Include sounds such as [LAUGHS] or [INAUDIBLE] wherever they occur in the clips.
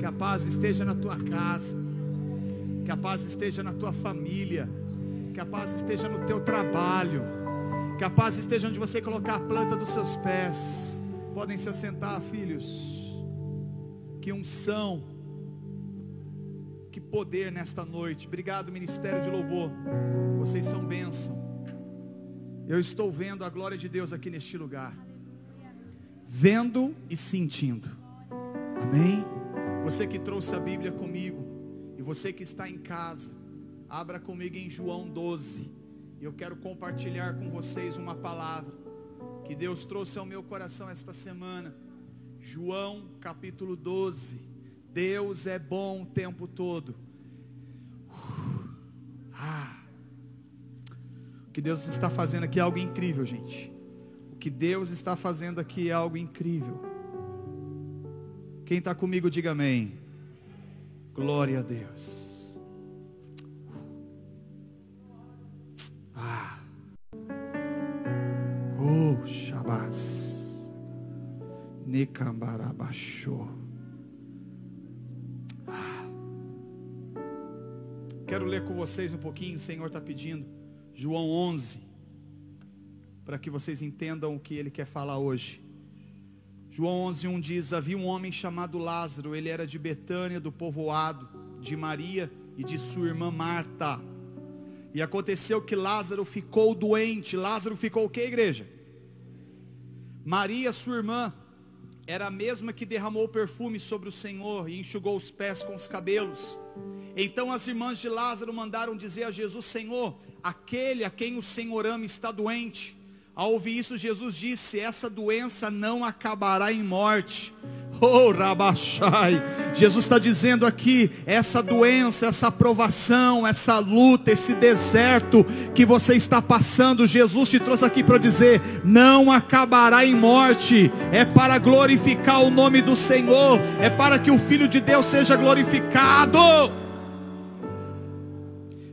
Que a paz esteja na tua casa. Que a paz esteja na tua família. Que a paz esteja no teu trabalho. Que a paz esteja onde você colocar a planta dos seus pés. Podem se assentar, filhos. Que unção. Que poder nesta noite. Obrigado, Ministério de Louvor. Vocês são bênção. Eu estou vendo a glória de Deus aqui neste lugar. Vendo e sentindo. Amém? Você que trouxe a Bíblia comigo. E você que está em casa. Abra comigo em João 12. E eu quero compartilhar com vocês uma palavra que Deus trouxe ao meu coração esta semana. João capítulo 12. Deus é bom o tempo todo. Ah. O que Deus está fazendo aqui é algo incrível, gente. O que Deus está fazendo aqui é algo incrível. Quem está comigo, diga amém. Glória a Deus. Ah. Oh, Shabás. Nikambarabachô. Ah. Quero ler com vocês um pouquinho, o Senhor está pedindo. João 11. Para que vocês entendam o que ele quer falar hoje. João 11, 1 diz: Havia um homem chamado Lázaro, ele era de Betânia, do povoado, de Maria e de sua irmã Marta. E aconteceu que Lázaro ficou doente. Lázaro ficou o que, igreja? Maria, sua irmã, era a mesma que derramou perfume sobre o Senhor e enxugou os pés com os cabelos. Então as irmãs de Lázaro mandaram dizer a Jesus: Senhor, aquele a quem o Senhor ama está doente. Ao ouvir isso, Jesus disse: Essa doença não acabará em morte. [LAUGHS] Oh, Rabachai. Jesus está dizendo aqui: essa doença, essa provação, essa luta, esse deserto que você está passando, Jesus te trouxe aqui para dizer: não acabará em morte. É para glorificar o nome do Senhor, é para que o Filho de Deus seja glorificado.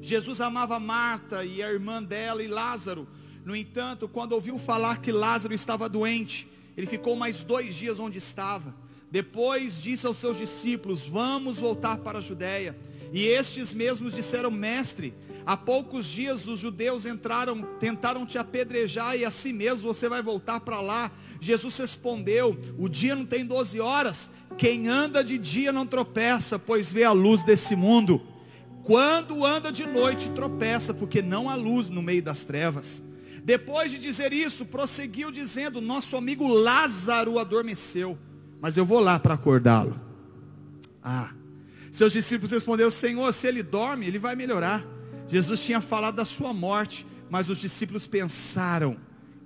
Jesus amava Marta e a irmã dela e Lázaro. No entanto, quando ouviu falar que Lázaro estava doente, ele ficou mais dois dias onde estava. Depois disse aos seus discípulos: Vamos voltar para a Judéia. E estes mesmos disseram: Mestre, há poucos dias os judeus entraram, tentaram te apedrejar e assim mesmo você vai voltar para lá. Jesus respondeu: O dia não tem 12 horas. Quem anda de dia não tropeça, pois vê a luz desse mundo. Quando anda de noite, tropeça, porque não há luz no meio das trevas. Depois de dizer isso, prosseguiu dizendo: Nosso amigo Lázaro adormeceu, mas eu vou lá para acordá-lo. Ah, seus discípulos responderam: Senhor, se ele dorme, ele vai melhorar. Jesus tinha falado da sua morte, mas os discípulos pensaram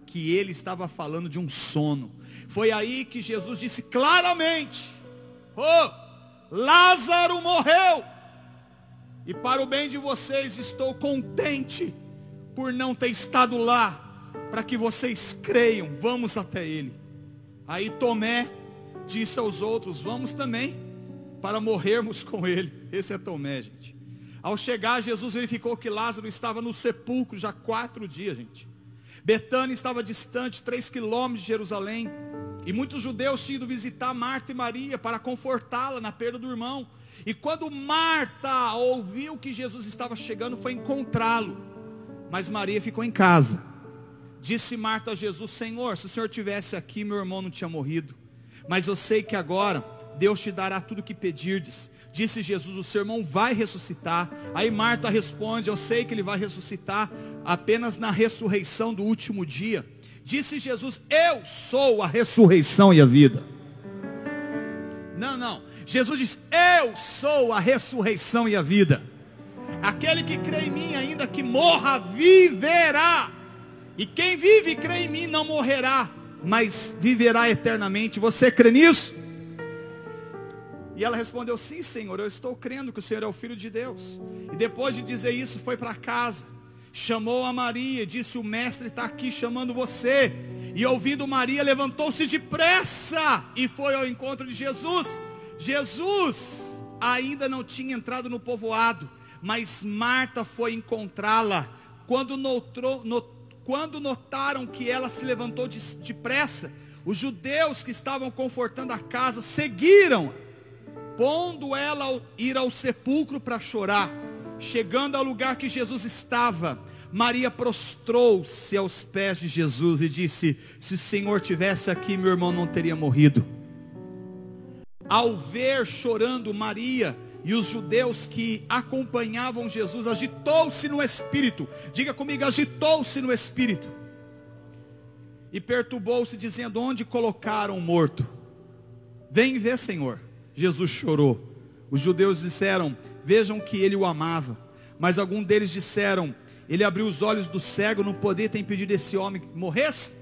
que ele estava falando de um sono. Foi aí que Jesus disse claramente: Oh, Lázaro morreu. E para o bem de vocês estou contente por não ter estado lá, para que vocês creiam, vamos até ele. Aí Tomé disse aos outros, vamos também, para morrermos [LAUGHS] com ele. Esse é Tomé, gente. Ao chegar, Jesus verificou que Lázaro estava no sepulcro já quatro dias, gente. Betânia estava distante, três quilômetros de Jerusalém. E muitos judeus tinham ido visitar Marta e Maria para confortá-la na perda do irmão. E quando Marta ouviu que Jesus estava chegando, foi encontrá-lo. Mas Maria ficou em casa. Disse Marta a Jesus: Senhor, se o Senhor tivesse aqui, meu irmão não tinha morrido. Mas eu sei que agora Deus te dará tudo o que pedirdes. Disse Jesus: O seu irmão vai ressuscitar. Aí Marta responde: Eu sei que ele vai ressuscitar apenas na ressurreição do último dia. Disse Jesus: Eu sou a ressurreição e a vida. Não, não. Jesus diz: Eu sou a ressurreição e a vida. Aquele que crê em mim, ainda que morra, viverá. E quem vive e crê em mim não morrerá, mas viverá eternamente. Você crê nisso? E ela respondeu: Sim, Senhor, eu estou crendo que o Senhor é o Filho de Deus. E depois de dizer isso, foi para casa. Chamou a Maria, disse: O mestre está aqui chamando você. E ouvindo Maria, levantou-se depressa e foi ao encontro de Jesus. Jesus ainda não tinha entrado no povoado mas Marta foi encontrá-la. Quando, quando notaram que ela se levantou depressa, os judeus que estavam confortando a casa seguiram, pondo ela ir ao sepulcro para chorar, chegando ao lugar que Jesus estava, Maria prostrou-se aos pés de Jesus e disse: Se o Senhor tivesse aqui, meu irmão não teria morrido. Ao ver chorando Maria e os judeus que acompanhavam Jesus, agitou-se no espírito. Diga comigo, agitou-se no espírito. E perturbou-se, dizendo: Onde colocaram o morto? Vem ver, Senhor. Jesus chorou. Os judeus disseram: Vejam que ele o amava. Mas alguns deles disseram: ele abriu os olhos do cego, não poderia ter impedido esse homem que morresse.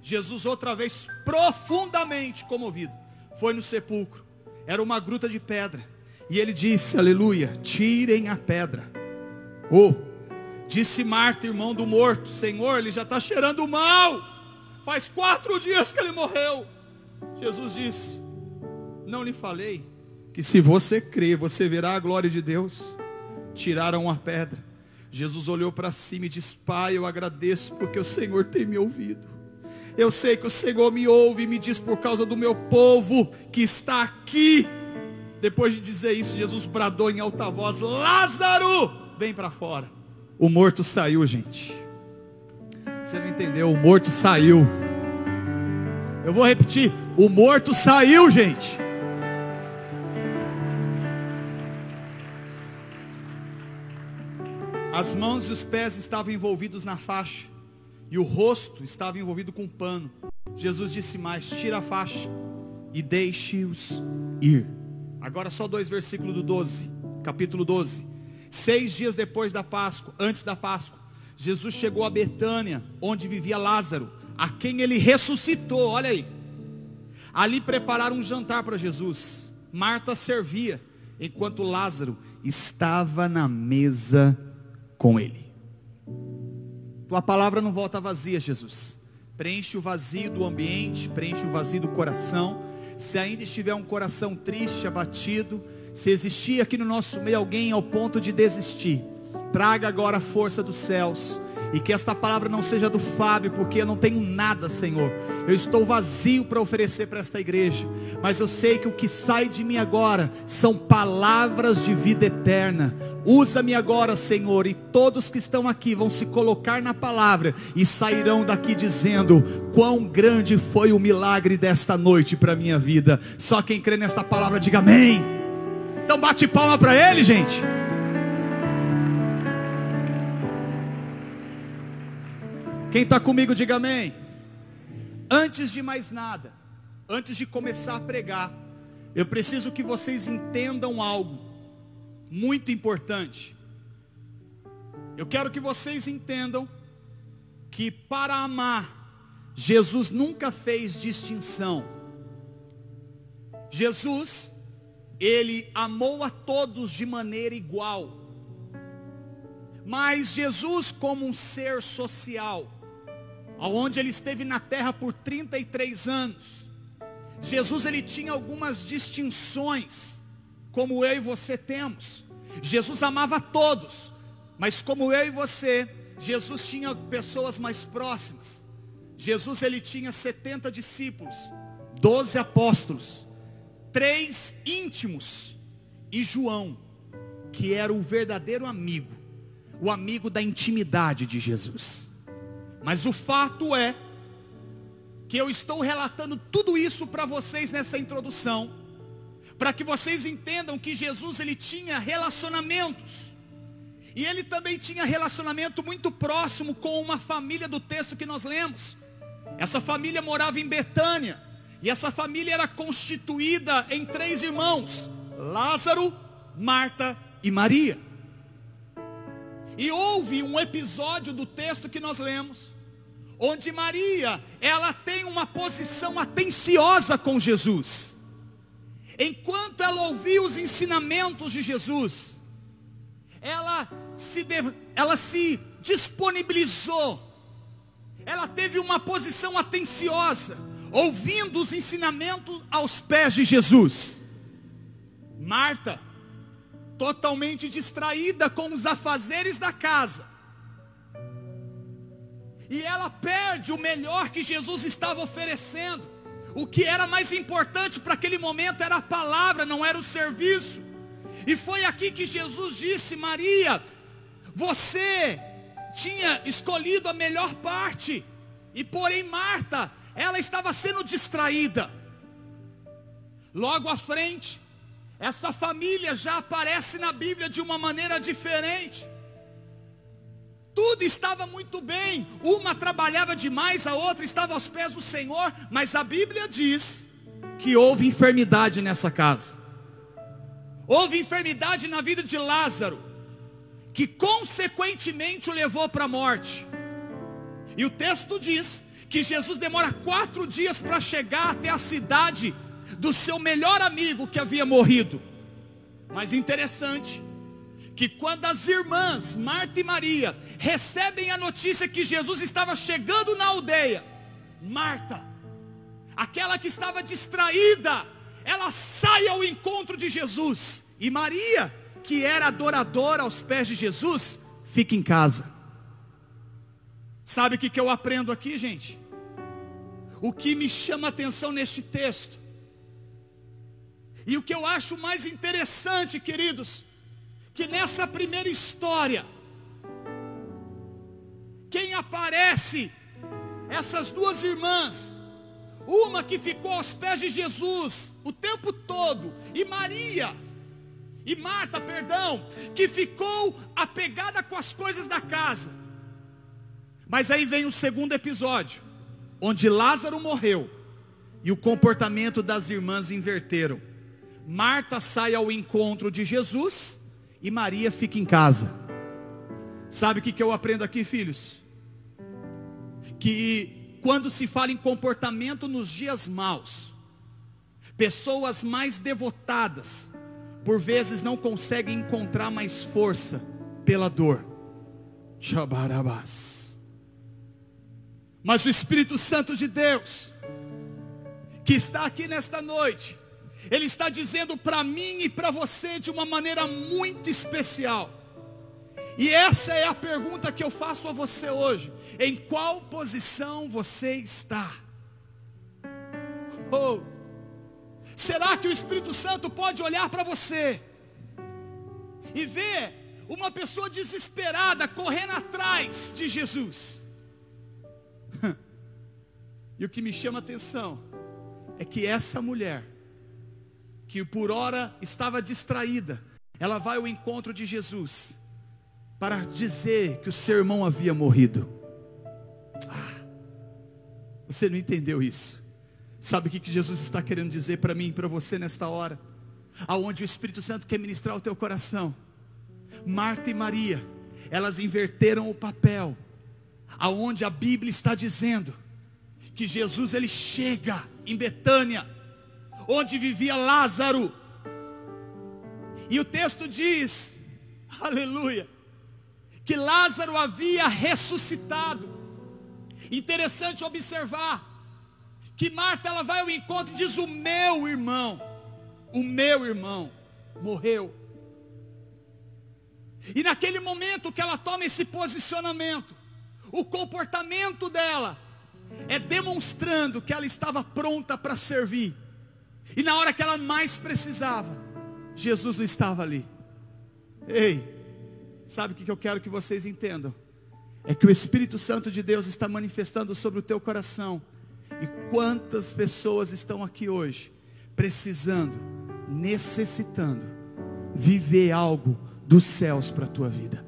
Jesus, outra vez, profundamente comovido, foi no sepulcro. Era uma gruta de pedra. E ele disse, aleluia, tirem a pedra. Oh, disse Marta, irmão do morto, Senhor, ele já está cheirando mal. Faz quatro dias que ele morreu. Jesus disse, não lhe falei que se você crer, você verá a glória de Deus. Tiraram a pedra. Jesus olhou para cima e disse: Pai, eu agradeço porque o Senhor tem me ouvido. Eu sei que o Senhor me ouve e me diz por causa do meu povo que está aqui. Depois de dizer isso, Jesus bradou em alta voz: Lázaro, vem para fora. O morto saiu, gente. Você não entendeu? O morto saiu. Eu vou repetir: o morto saiu, gente. As mãos e os pés estavam envolvidos na faixa. E o rosto estava envolvido com um pano. Jesus disse mais: tira a faixa e deixe-os ir. Agora só dois versículos do 12, capítulo 12. Seis dias depois da Páscoa, antes da Páscoa, Jesus chegou a Betânia, onde vivia Lázaro, a quem ele ressuscitou. Olha aí. Ali prepararam um jantar para Jesus. Marta servia, enquanto Lázaro estava na mesa com Ele. Tua palavra não volta vazia, Jesus. Preenche o vazio do ambiente, preenche o vazio do coração. Se ainda estiver um coração triste, abatido, se existir aqui no nosso meio alguém ao ponto de desistir, traga agora a força dos céus e que esta palavra não seja do Fábio, porque eu não tenho nada, Senhor. Eu estou vazio para oferecer para esta igreja. Mas eu sei que o que sai de mim agora são palavras de vida eterna. Usa-me agora, Senhor, e todos que estão aqui vão se colocar na palavra e sairão daqui dizendo: quão grande foi o milagre desta noite para minha vida. Só quem crê nesta palavra, diga amém. Então bate palma para ele, gente. Quem está comigo, diga amém. Antes de mais nada, antes de começar a pregar, eu preciso que vocês entendam algo muito importante. Eu quero que vocês entendam que para amar, Jesus nunca fez distinção. Jesus, ele amou a todos de maneira igual. Mas Jesus, como um ser social, onde ele esteve na terra por 33 anos. Jesus ele tinha algumas distinções, como eu e você temos. Jesus amava todos, mas como eu e você, Jesus tinha pessoas mais próximas. Jesus ele tinha 70 discípulos, 12 apóstolos, três íntimos e João, que era o verdadeiro amigo, o amigo da intimidade de Jesus. Mas o fato é que eu estou relatando tudo isso para vocês nessa introdução, para que vocês entendam que Jesus ele tinha relacionamentos. E ele também tinha relacionamento muito próximo com uma família do texto que nós lemos. Essa família morava em Betânia, e essa família era constituída em três irmãos: Lázaro, Marta e Maria. E houve um episódio do texto que nós lemos, onde Maria, ela tem uma posição atenciosa com Jesus. Enquanto ela ouvia os ensinamentos de Jesus, ela se, de, ela se disponibilizou, ela teve uma posição atenciosa, ouvindo os ensinamentos aos pés de Jesus. Marta, totalmente distraída com os afazeres da casa. E ela perde o melhor que Jesus estava oferecendo. O que era mais importante para aquele momento era a palavra, não era o serviço. E foi aqui que Jesus disse: Maria, você tinha escolhido a melhor parte, e porém Marta, ela estava sendo distraída. Logo à frente, essa família já aparece na Bíblia de uma maneira diferente. Tudo estava muito bem. Uma trabalhava demais, a outra estava aos pés do Senhor. Mas a Bíblia diz que houve enfermidade nessa casa. Houve enfermidade na vida de Lázaro, que consequentemente o levou para a morte. E o texto diz que Jesus demora quatro dias para chegar até a cidade do seu melhor amigo que havia morrido. Mas interessante, que quando as irmãs Marta e Maria recebem a notícia que Jesus estava chegando na aldeia, Marta, aquela que estava distraída, ela sai ao encontro de Jesus. E Maria, que era adoradora aos pés de Jesus, fica em casa. Sabe o que, que eu aprendo aqui, gente? O que me chama atenção neste texto, e o que eu acho mais interessante, queridos, que nessa primeira história, quem aparece, essas duas irmãs, uma que ficou aos pés de Jesus o tempo todo, e Maria, e Marta, perdão, que ficou apegada com as coisas da casa. Mas aí vem o segundo episódio, onde Lázaro morreu e o comportamento das irmãs inverteram. Marta sai ao encontro de Jesus e Maria fica em casa. Sabe o que, eu aprendo aqui, filhos? Que quando se fala em comportamento nos dias maus, pessoas mais devotadas, por vezes não conseguem encontrar mais força pela dor. Chabarabás. Mas o Espírito Santo de Deus, que está aqui nesta noite, ele está dizendo para mim e para você de uma maneira muito especial. E essa é a pergunta que eu faço a você hoje. Em qual posição você está? Oh, será que o Espírito Santo pode olhar para você e ver uma pessoa desesperada correndo atrás de Jesus? [LAUGHS] E o que me chama a atenção é que essa mulher, que por hora estava distraída, ela vai ao encontro de Jesus para dizer que o seu irmão havia morrido. Ah, você não entendeu isso? Sabe o que Jesus está querendo dizer para mim e para você nesta hora? Aonde o Espírito Santo quer ministrar o teu coração. Marta e Maria, elas inverteram o papel. Aonde a Bíblia está dizendo que Jesus ele chega em Betânia onde vivia Lázaro. E o texto diz, aleluia, que Lázaro havia ressuscitado. Interessante observar que Marta ela vai ao encontro e diz: O meu irmão, o meu irmão morreu. E naquele momento que ela toma esse posicionamento, o comportamento dela é demonstrando que ela estava pronta para servir. E na hora que ela mais precisava, Jesus não estava ali. Ei, sabe o que eu quero que vocês entendam? É que o Espírito Santo de Deus está manifestando sobre o teu coração. E quantas pessoas estão aqui hoje, precisando, necessitando, viver algo dos céus para a tua vida.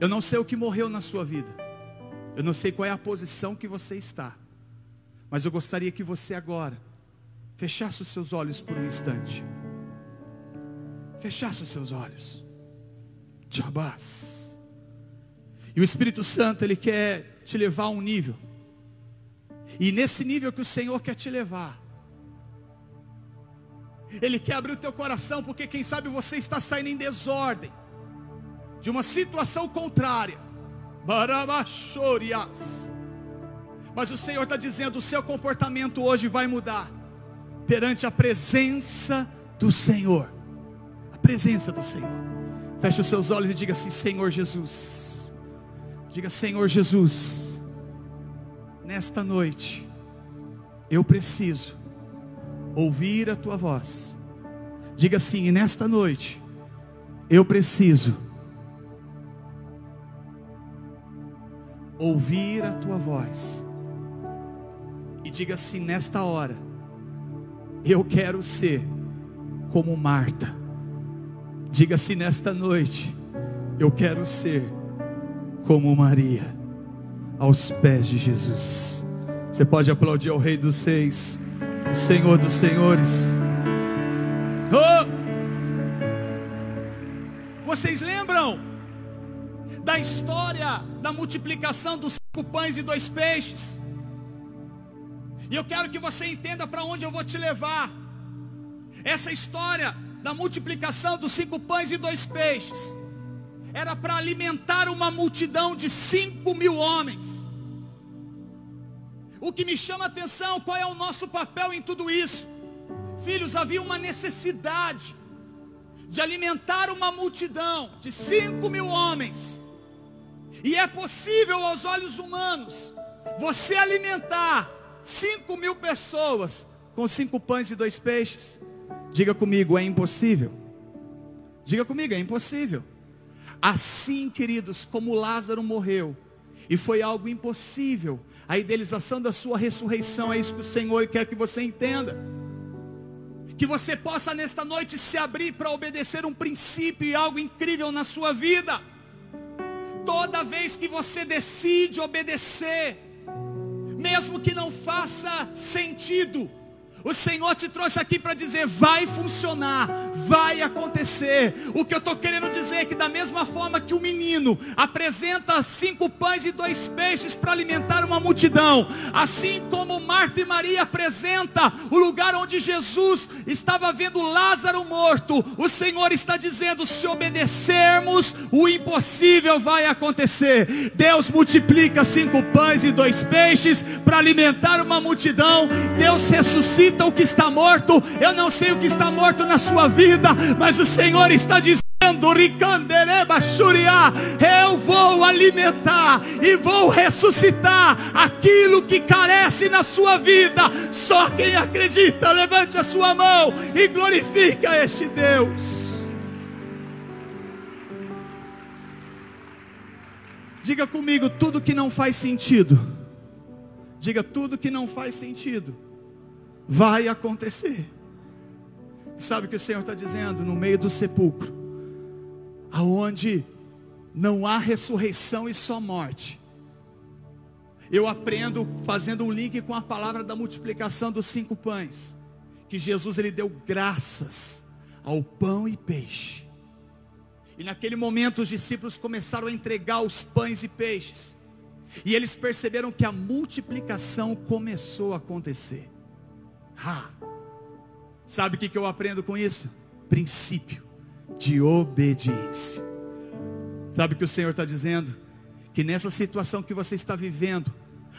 Eu não sei o que morreu na sua vida. Eu não sei qual é a posição que você está. Mas eu gostaria que você agora fechasse os seus olhos por um instante. Fechasse os seus olhos. Jabás. E o Espírito Santo, ele quer te levar a um nível. E nesse nível que o Senhor quer te levar. Ele quer abrir o teu coração, porque quem sabe você está saindo em desordem. De uma situação contrária. Barabachorias mas o Senhor está dizendo: o seu comportamento hoje vai mudar perante a presença do Senhor. A presença do Senhor. Feche os seus olhos e diga assim: Senhor Jesus. Diga, Senhor Jesus. Nesta noite, eu preciso ouvir a tua voz. Diga assim, e nesta noite, eu preciso ouvir a tua voz. Diga assim, nesta hora, eu quero ser como Marta. Diga assim, nesta noite, eu quero ser como Maria, aos pés de Jesus. Você pode aplaudir ao Rei dos Seis, o Senhor dos Senhores. Oh! Vocês lembram da história da multiplicação dos cinco pães e dois peixes? E eu quero que você entenda para onde eu vou te levar. Essa história da multiplicação dos cinco pães e dois peixes era para alimentar uma multidão de cinco mil homens. O que me chama a atenção, qual é o nosso papel em tudo isso? Filhos, havia uma necessidade de alimentar uma multidão de cinco mil homens. E é possível aos olhos humanos você alimentar cinco mil pessoas com cinco pães e dois peixes. Diga comigo, é impossível. Diga comigo, é impossível. Assim, queridos, como Lázaro morreu, e foi algo impossível, a idealização da sua ressurreição, é isso que o Senhor quer que você entenda. Que você possa nesta noite se abrir para obedecer um princípio e algo incrível na sua vida. Toda vez que você decide obedecer, mesmo que não faça sentido, o Senhor te trouxe aqui para dizer: vai funcionar, vai acontecer. O que eu estou querendo dizer é que, da mesma forma que o menino apresenta cinco pães e dois peixes para alimentar uma multidão, assim como Marta e Maria apresenta o lugar onde Jesus estava vendo Lázaro morto, o Senhor está dizendo: se obedecermos, o impossível vai acontecer. Deus multiplica cinco pães e dois peixes para alimentar uma multidão. Deus ressuscita ressuscita o que está morto. Eu não sei o que está morto na sua vida, mas o Senhor está dizendo. Eu vou alimentar e vou ressuscitar aquilo que carece na sua vida. Só quem acredita, levante a sua mão e glorifica este Deus. Diga comigo tudo que não faz sentido. Diga tudo que não faz sentido vai acontecer. Sabe o que o Senhor está dizendo? No meio do sepulcro, aonde não há ressurreição e só morte. Eu aprendo fazendo um link com a palavra da multiplicação dos cinco pães, que Jesus ele deu graças ao pão e peixe. E naquele momento os discípulos começaram a entregar os pães e peixes. E eles perceberam que a multiplicação começou a acontecer. Ah, sabe o que, que eu aprendo com isso? Princípio de obediência. Sabe o que o Senhor está dizendo? Que nessa situação que você está vivendo,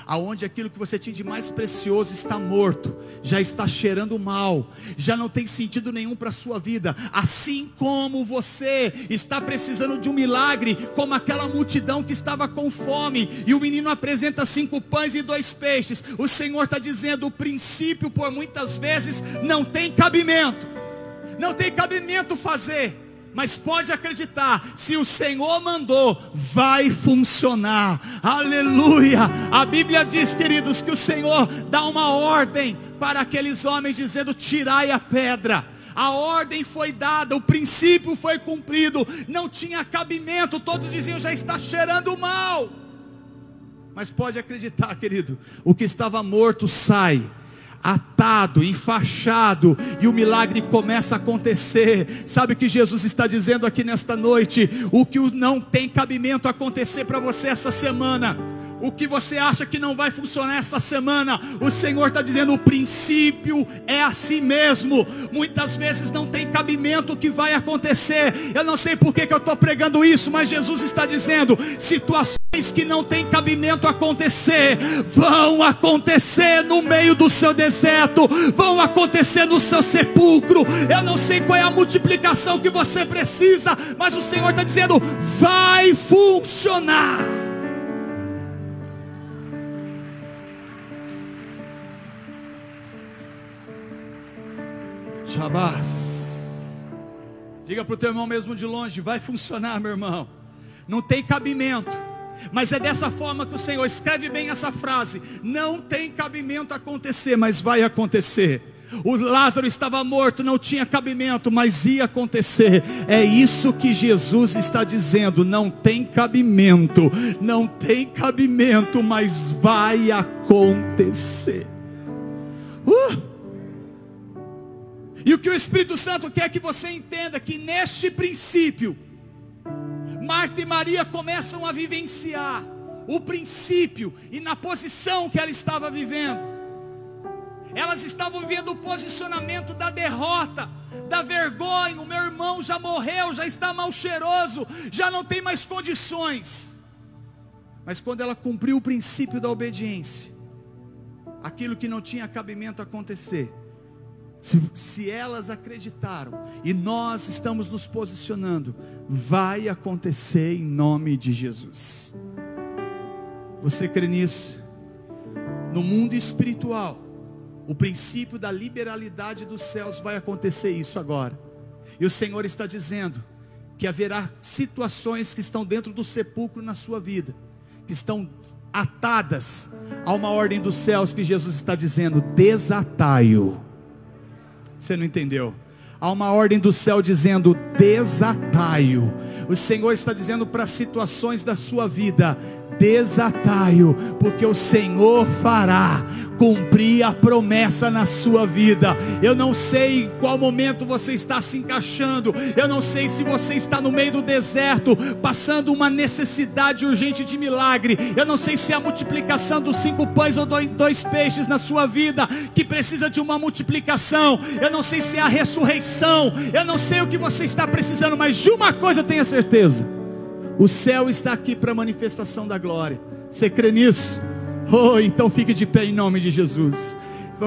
aonde aquilo que você tinha de mais precioso está morto, já está cheirando mal, já não tem sentido nenhum para a sua vida, assim como você está precisando de um milagre, como aquela multidão que estava com fome, e o menino apresenta cinco pães e dois peixes, o Senhor está dizendo, o princípio por muitas vezes não tem cabimento, não tem cabimento fazer, mas pode acreditar, se o Senhor mandou, vai funcionar. Aleluia. A Bíblia diz, queridos, que o Senhor dá uma ordem para aqueles homens dizendo: "Tirai a pedra". A ordem foi dada, o princípio foi cumprido, não tinha cabimento, todos diziam já está cheirando mal. Mas pode acreditar, querido, o que estava morto sai atado, enfaixado, e o milagre começa a acontecer. Sabe o que Jesus está dizendo aqui nesta noite? O que não tem cabimento acontecer para você essa semana o que você acha que não vai funcionar esta semana, o Senhor está dizendo, o princípio é assim mesmo. Muitas vezes não tem cabimento o que vai acontecer. Eu não sei por que, que eu estou pregando isso, mas Jesus está dizendo, situações que não tem cabimento acontecer, vão acontecer no meio do seu deserto, vão acontecer no seu sepulcro. Eu não sei qual é a multiplicação que você precisa, mas o Senhor está dizendo, vai funcionar. Shabás. Diga para o teu irmão mesmo de longe, vai funcionar, meu irmão. Não tem cabimento. Mas é dessa forma que o Senhor escreve bem essa frase. Não tem cabimento acontecer, mas vai acontecer. O Lázaro estava morto, não tinha cabimento, mas ia acontecer. É isso que Jesus está dizendo. Não tem cabimento, não tem cabimento, mas vai acontecer. Uh! E o que o Espírito Santo quer que você entenda que neste princípio, Marta e Maria começam a vivenciar o princípio e na posição que ela estava vivendo. Elas estavam vivendo o posicionamento da derrota, da vergonha. O meu irmão já morreu, já está mal cheiroso, já não tem mais condições. Mas quando ela cumpriu o princípio da obediência, aquilo que não tinha cabimento acontecer, se, se elas acreditaram e nós estamos nos posicionando, vai acontecer em nome de Jesus. Você crê nisso? No mundo espiritual, o princípio da liberalidade dos céus vai acontecer isso agora. E o Senhor está dizendo que haverá situações que estão dentro do sepulcro na sua vida, que estão atadas a uma ordem dos céus que Jesus está dizendo: desatai-o você não entendeu? Há uma ordem do céu dizendo: desatai-o. O Senhor está dizendo para situações da sua vida: desatai-o, porque o Senhor fará cumprir a promessa na sua vida. Eu não sei em qual momento você está se encaixando. Eu não sei se você está no meio do deserto, passando uma necessidade urgente de milagre. Eu não sei se é a multiplicação dos cinco pães ou dois peixes na sua vida que precisa de uma multiplicação. Eu não sei se é a ressurreição. Eu não sei o que você está precisando, mas de uma coisa eu tenho certeza. O céu está aqui para a manifestação da glória. Você crê nisso? Oh, então fique de pé em nome de Jesus.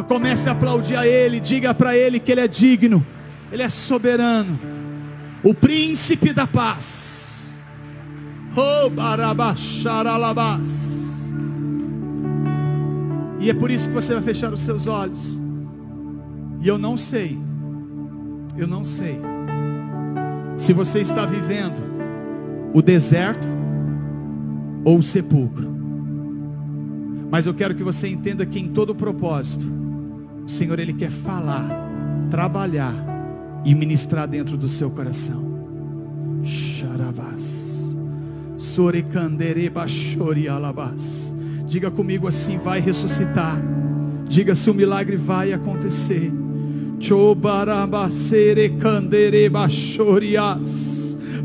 Comece a aplaudir a Ele, diga para Ele que Ele é digno, Ele é soberano, o príncipe da paz. Oh. E é por isso que você vai fechar os seus olhos. E eu não sei, eu não sei, se você está vivendo o deserto ou o sepulcro. Mas eu quero que você entenda que em todo propósito, o Senhor ele quer falar, trabalhar e ministrar dentro do seu coração. Xarabás. Diga comigo assim, vai ressuscitar. Diga se o milagre vai acontecer.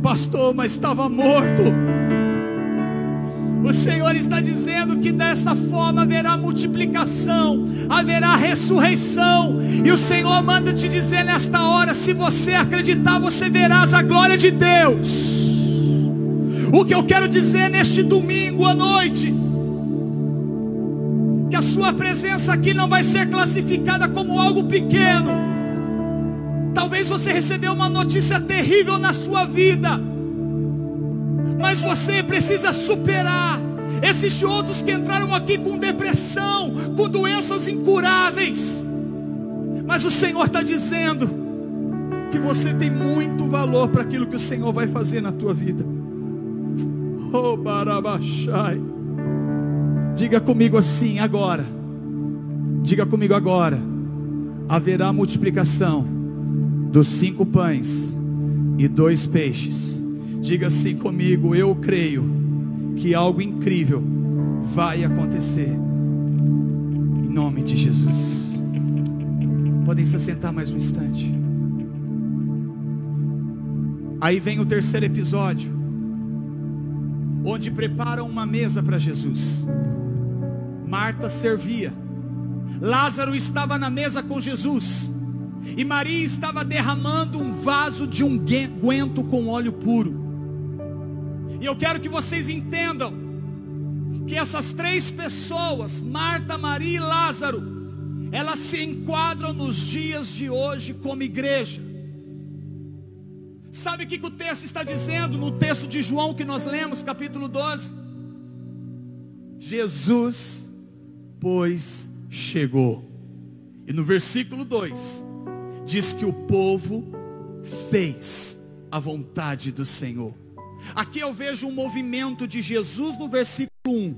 Pastor, mas estava morto. O Senhor está dizendo que desta forma haverá multiplicação, haverá ressurreição. E o Senhor manda te dizer nesta hora: se você acreditar, você verás a glória de Deus. O que eu quero dizer neste domingo à noite, que a sua presença aqui não vai ser classificada como algo pequeno. Talvez você recebeu uma notícia terrível na sua vida mas você precisa superar. Existem outros que entraram aqui com depressão, com doenças incuráveis. Mas o Senhor está dizendo que você tem muito valor para aquilo que o Senhor vai fazer na tua vida. Oh, Barabachai. Diga comigo assim agora. Diga comigo agora. Haverá multiplicação dos cinco pães e dois peixes Diga assim comigo: eu creio que algo incrível vai acontecer. Em nome de Jesus. Podem se sentar mais um instante. Aí vem o terceiro episódio, onde preparam uma mesa para Jesus. Marta servia. Lázaro estava na mesa com Jesus. E Maria estava derramando um vaso de unguento com óleo puro. E eu quero que vocês entendam que essas três pessoas, Marta, Maria e Lázaro, elas se enquadram nos dias de hoje como igreja. Sabe o que, que o texto está dizendo no texto de João que nós lemos, capítulo 12? Jesus, pois, chegou. E no versículo 2, diz que o povo fez a vontade do Senhor. Aqui eu vejo um movimento de Jesus no versículo 1.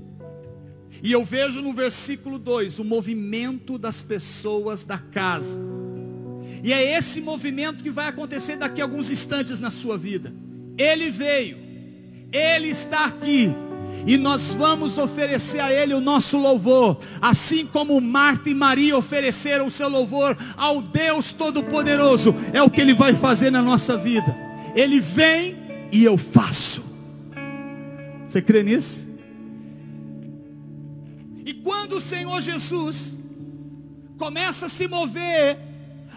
E eu vejo no versículo 2 o movimento das pessoas da casa. E é esse movimento que vai acontecer daqui a alguns instantes na sua vida. Ele veio, ele está aqui, e nós vamos oferecer a Ele o nosso louvor, assim como Marta e Maria ofereceram o seu louvor ao Deus Todo-Poderoso, é o que Ele vai fazer na nossa vida. Ele vem e eu faço. Você crê nisso? E quando o Senhor Jesus começa a se mover,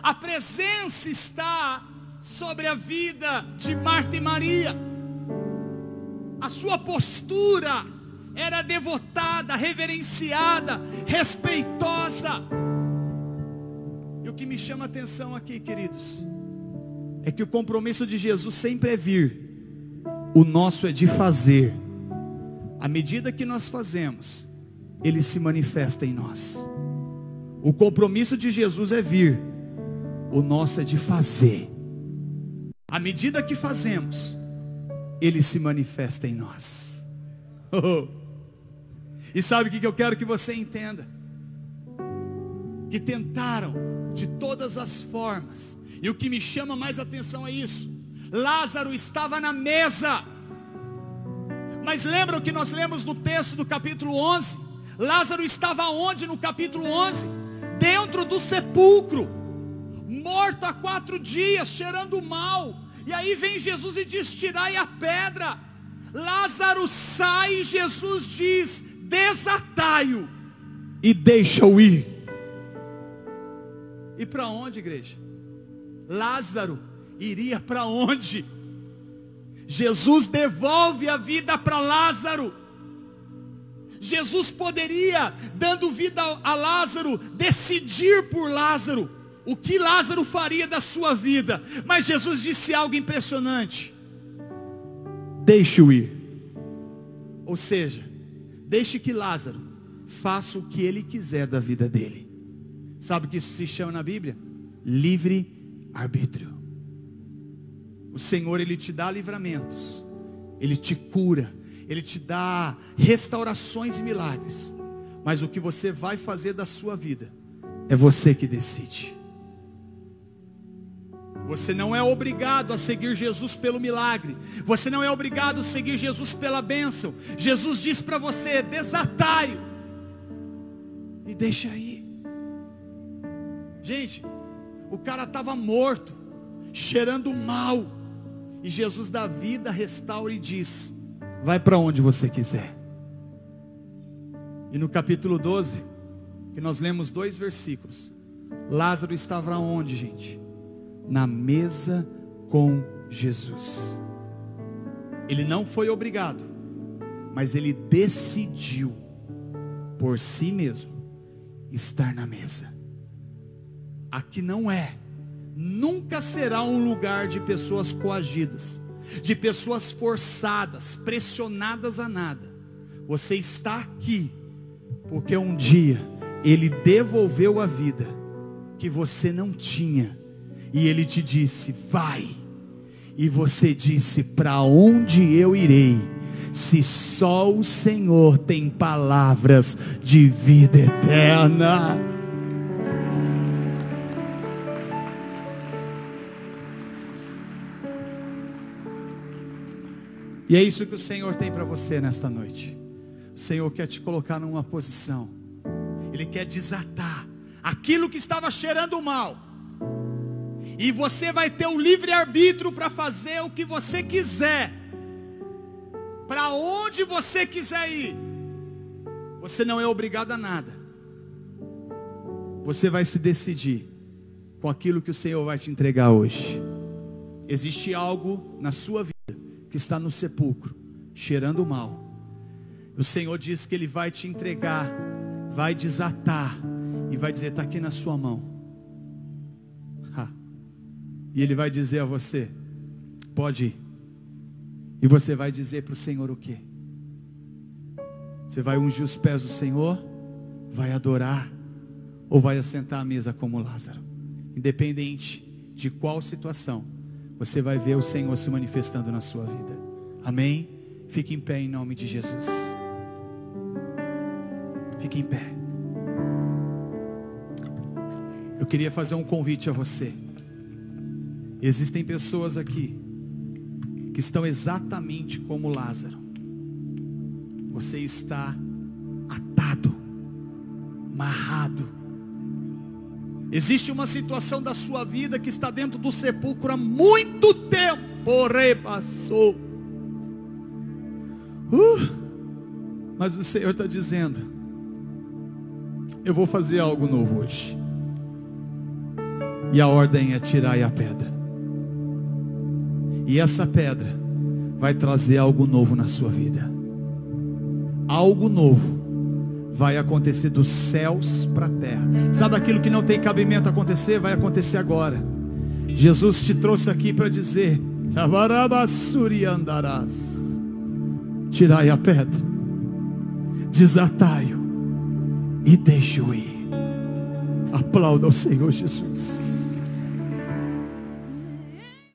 a presença está sobre a vida de Marta e Maria. A sua postura era devotada, reverenciada, respeitosa. E o que me chama a atenção aqui, queridos, é que o compromisso de Jesus sempre é vir, o nosso é de fazer. À medida que nós fazemos, ele se manifesta em nós. O compromisso de Jesus é vir, o nosso é de fazer. À medida que fazemos, Ele se manifesta em nós. [LAUGHS] Oh. E sabe o que eu quero que você entenda? Que tentaram de todas as formas, e o que me chama mais atenção é isso: Lázaro estava na mesa, mas lembra o que nós lemos no texto do capítulo 11? Lázaro estava onde no capítulo 11? Dentro do sepulcro morto há quatro dias, cheirando mal. E aí vem Jesus e diz: Tirai a pedra. Lázaro sai e Jesus diz: Desatai-o e deixa-o ir. E para onde, igreja? Lázaro iria para onde? Jesus devolve a vida para Lázaro. Jesus poderia, dando vida a Lázaro, decidir por Lázaro o que Lázaro faria da sua vida. Mas Jesus disse algo impressionante: Deixe-o ir. Ou seja, deixe que Lázaro faça o que ele quiser da vida dele. Sabe o que isso se chama na Bíblia? Livre arbítrio. O Senhor, Ele te dá livramentos, Ele te cura, Ele te dá restaurações e milagres. Mas o que você vai fazer da sua vida, é você que decide. Você não é obrigado a seguir Jesus pelo milagre. Você não é obrigado a seguir Jesus pela bênção. Jesus diz para você: desatai e deixa aí. Gente, o cara estava morto, cheirando mal. E Jesus dá vida, restaura e diz: vai para onde você quiser. E no capítulo 12, que nós lemos dois versículos, Lázaro estava onde, gente? Na mesa com Jesus. Ele não foi obrigado, mas ele decidiu por si mesmo estar na mesa. Aqui não é, nunca será um lugar de pessoas coagidas, de pessoas forçadas, pressionadas a nada. Você está aqui porque um dia ele devolveu a vida que você não tinha e ele te disse: Vai. E você disse: Para onde eu irei? Se só o Senhor tem palavras de vida eterna. E é isso que o Senhor tem para você nesta noite. O Senhor quer te colocar numa posição. Ele quer desatar aquilo que estava cheirando mal e você vai ter o livre arbítrio para fazer o que você quiser. Para onde você quiser ir. Você não é obrigado a nada. Você vai se decidir com aquilo que o Senhor vai te entregar hoje. Existe algo na sua vida que está no sepulcro, cheirando mal. O Senhor diz que Ele vai te entregar, vai desatar e vai dizer: está aqui na sua mão. E Ele vai dizer a você: pode ir. E você vai dizer para o Senhor o quê? Você vai ungir os pés do Senhor? Vai adorar? Ou vai assentar à mesa como Lázaro? Independente de qual situação, você vai ver o Senhor se manifestando na sua vida. Amém? Fique em pé em nome de Jesus. Fique em pé. Eu queria fazer um convite a você. Existem pessoas aqui que estão exatamente como Lázaro. Você está atado, amarrado. Existe uma situação da sua vida que está dentro do sepulcro há muito tempo, repassou. Uh, mas o Senhor está dizendo: Eu vou fazer algo novo hoje. E a ordem é tirar a pedra. E essa pedra vai trazer algo novo na sua vida. Algo novo vai acontecer dos céus para a terra. Sabe aquilo que não tem cabimento acontecer? Vai acontecer agora. Jesus te trouxe aqui para dizer: andarás. Tirai a pedra, desatai-o e deixe-o ir. Aplauda ao Senhor Jesus.